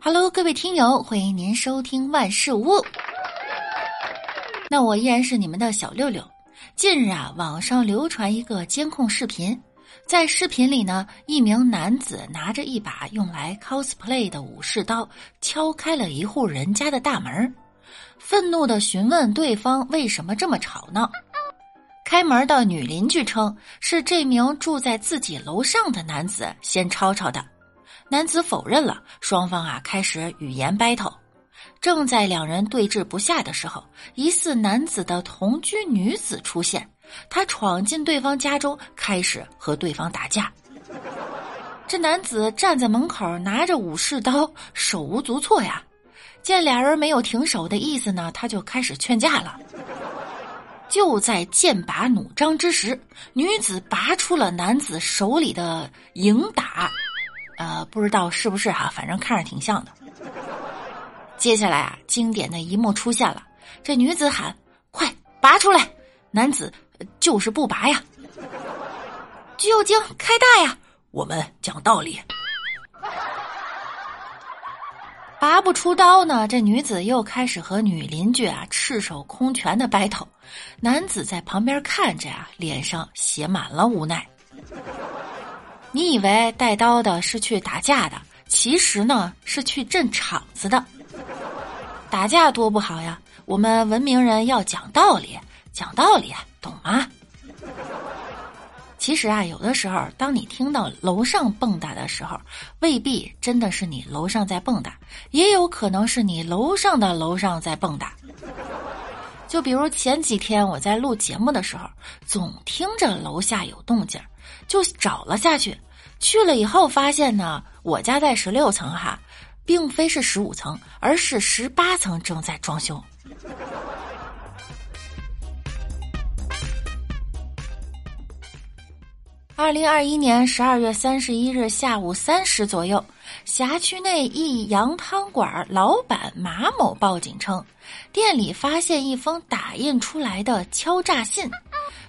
Hello，各位听友，欢迎您收听万事屋。那我依然是你们的小六六。近日啊，网上流传一个监控视频，在视频里呢，一名男子拿着一把用来 cosplay 的武士刀，敲开了一户人家的大门，愤怒的询问对方为什么这么吵闹。开门的女邻居称是这名住在自己楼上的男子先吵吵的。男子否认了，双方啊开始语言 battle。正在两人对峙不下的时候，疑似男子的同居女子出现，他闯进对方家中，开始和对方打架。这男子站在门口，拿着武士刀，手无足措呀。见俩人没有停手的意思呢，他就开始劝架了。就在剑拔弩张之时，女子拔出了男子手里的迎打。呃，不知道是不是哈，反正看着挺像的。接下来啊，经典的一幕出现了，这女子喊：“快拔出来！”男子就是不拔呀。橘右京开大呀！我们讲道理。拔不出刀呢，这女子又开始和女邻居啊赤手空拳的 battle。男子在旁边看着啊，脸上写满了无奈。你以为带刀的是去打架的，其实呢是去镇场子的。打架多不好呀！我们文明人要讲道理，讲道理，懂吗？其实啊，有的时候，当你听到楼上蹦跶的时候，未必真的是你楼上在蹦跶，也有可能是你楼上的楼上在蹦跶。就比如前几天我在录节目的时候，总听着楼下有动静，就找了下去。去了以后发现呢，我家在十六层哈，并非是十五层，而是十八层正在装修。二零二一年十二月三十一日下午三时左右，辖区内一羊汤馆老板马某报警称，店里发现一封打印出来的敲诈信，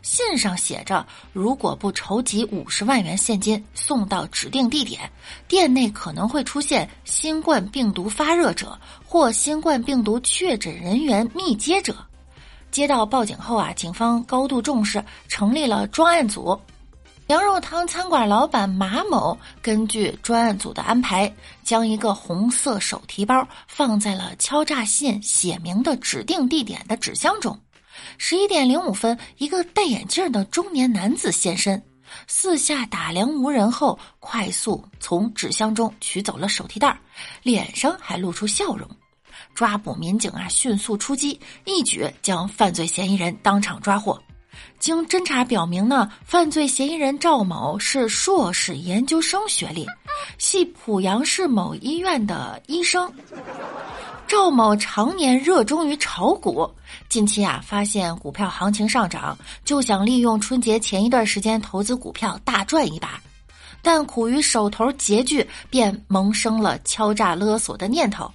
信上写着：如果不筹集五十万元现金送到指定地点，店内可能会出现新冠病毒发热者或新冠病毒确诊人员密接者。接到报警后啊，警方高度重视，成立了专案组。羊肉汤餐馆老板马某根据专案组的安排，将一个红色手提包放在了敲诈信写明的指定地点的纸箱中。十一点零五分，一个戴眼镜的中年男子现身，四下打量无人后，快速从纸箱中取走了手提袋，脸上还露出笑容。抓捕民警啊，迅速出击，一举将犯罪嫌疑人当场抓获。经侦查表明呢，犯罪嫌疑人赵某是硕士研究生学历，系濮阳市某医院的医生。赵某常年热衷于炒股，近期啊发现股票行情上涨，就想利用春节前一段时间投资股票大赚一把，但苦于手头拮据，便萌生了敲诈勒索的念头。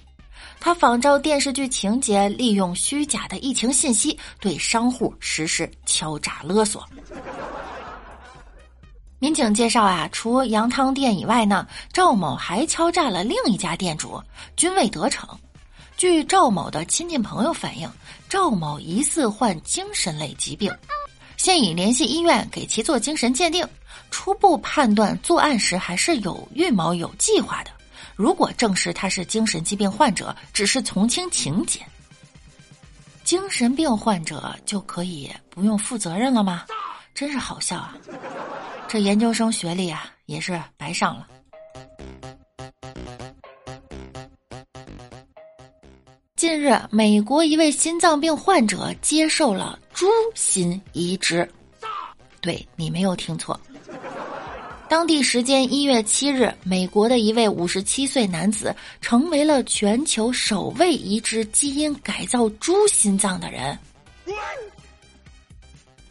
他仿照电视剧情节，利用虚假的疫情信息对商户实施敲诈勒索。民警介绍啊，除羊汤店以外呢，赵某还敲诈了另一家店主，均未得逞。据赵某的亲戚朋友反映，赵某疑似患精神类疾病，现已联系医院给其做精神鉴定，初步判断作案时还是有预谋、有计划的。如果证实他是精神疾病患者，只是从轻情节，精神病患者就可以不用负责任了吗？真是好笑啊！这研究生学历啊，也是白上了。近日，美国一位心脏病患者接受了猪心移植，对你没有听错。当地时间一月七日，美国的一位五十七岁男子成为了全球首位移植基因改造猪心脏的人。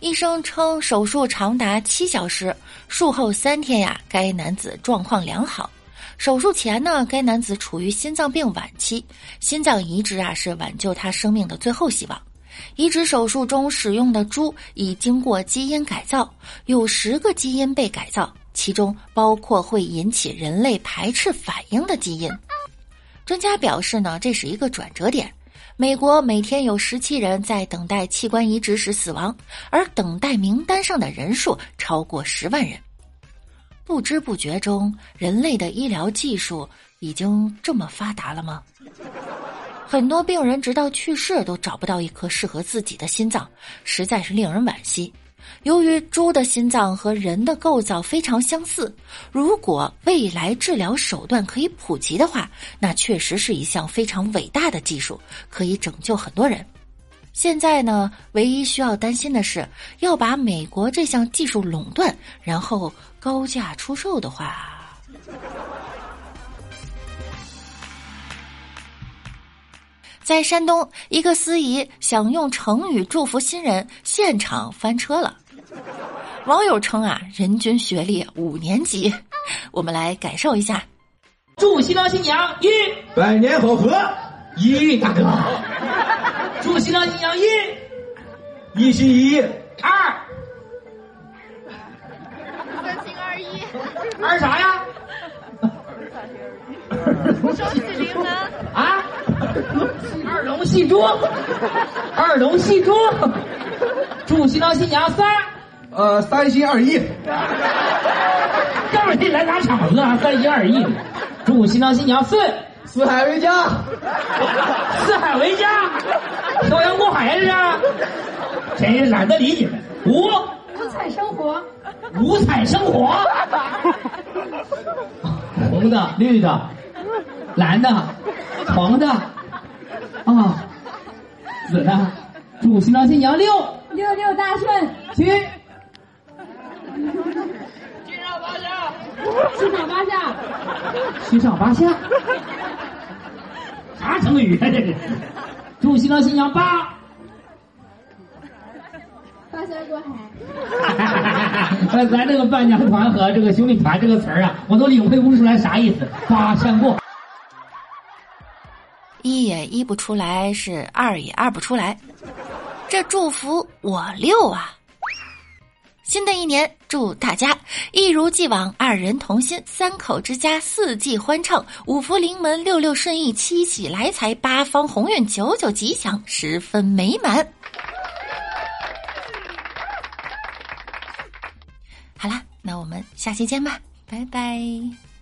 医生称手术长达七小时，术后三天呀，该男子状况良好。手术前呢，该男子处于心脏病晚期，心脏移植啊是挽救他生命的最后希望。移植手术中使用的猪已经过基因改造，有十个基因被改造。其中包括会引起人类排斥反应的基因。专家表示呢，这是一个转折点。美国每天有十七人在等待器官移植时死亡，而等待名单上的人数超过十万人。不知不觉中，人类的医疗技术已经这么发达了吗？很多病人直到去世都找不到一颗适合自己的心脏，实在是令人惋惜。由于猪的心脏和人的构造非常相似，如果未来治疗手段可以普及的话，那确实是一项非常伟大的技术，可以拯救很多人。现在呢，唯一需要担心的是，要把美国这项技术垄断，然后高价出售的话。在山东，一个司仪想用成语祝福新人，现场翻车了。网友称啊，人均学历五年级。我们来感受一下：祝新郎新娘一百年好合，一大哥；祝新郎新娘一一心一意；二三心二意，二啥呀？双喜临门。啊？二龙戏珠，二龙戏珠。祝新郎新娘三，呃，三心二意。干嘛得来打场子啊？三心二意。祝新郎新娘四，四海为家，四海为家，漂洋过海呀这是，真是懒得理你们。五，五彩生活，五彩生活，红的、绿的、蓝的、黄的，啊，紫的。祝新郎新娘六，六六大顺，七上八下，七上八下，七上八下，啥成语啊这是？祝新郎新娘八，八仙过海。咱咱这个伴娘团和这个兄弟团这个词儿啊，我都领会不出来啥意思。八仙过，一也一不出来，是二也二不出来。这祝福我六啊！新的一年，祝大家一如既往，二人同心，三口之家，四季欢畅，五福临门，六六顺意，七喜来财，八方鸿运，九九吉祥，十分美满。下期见吧，拜拜。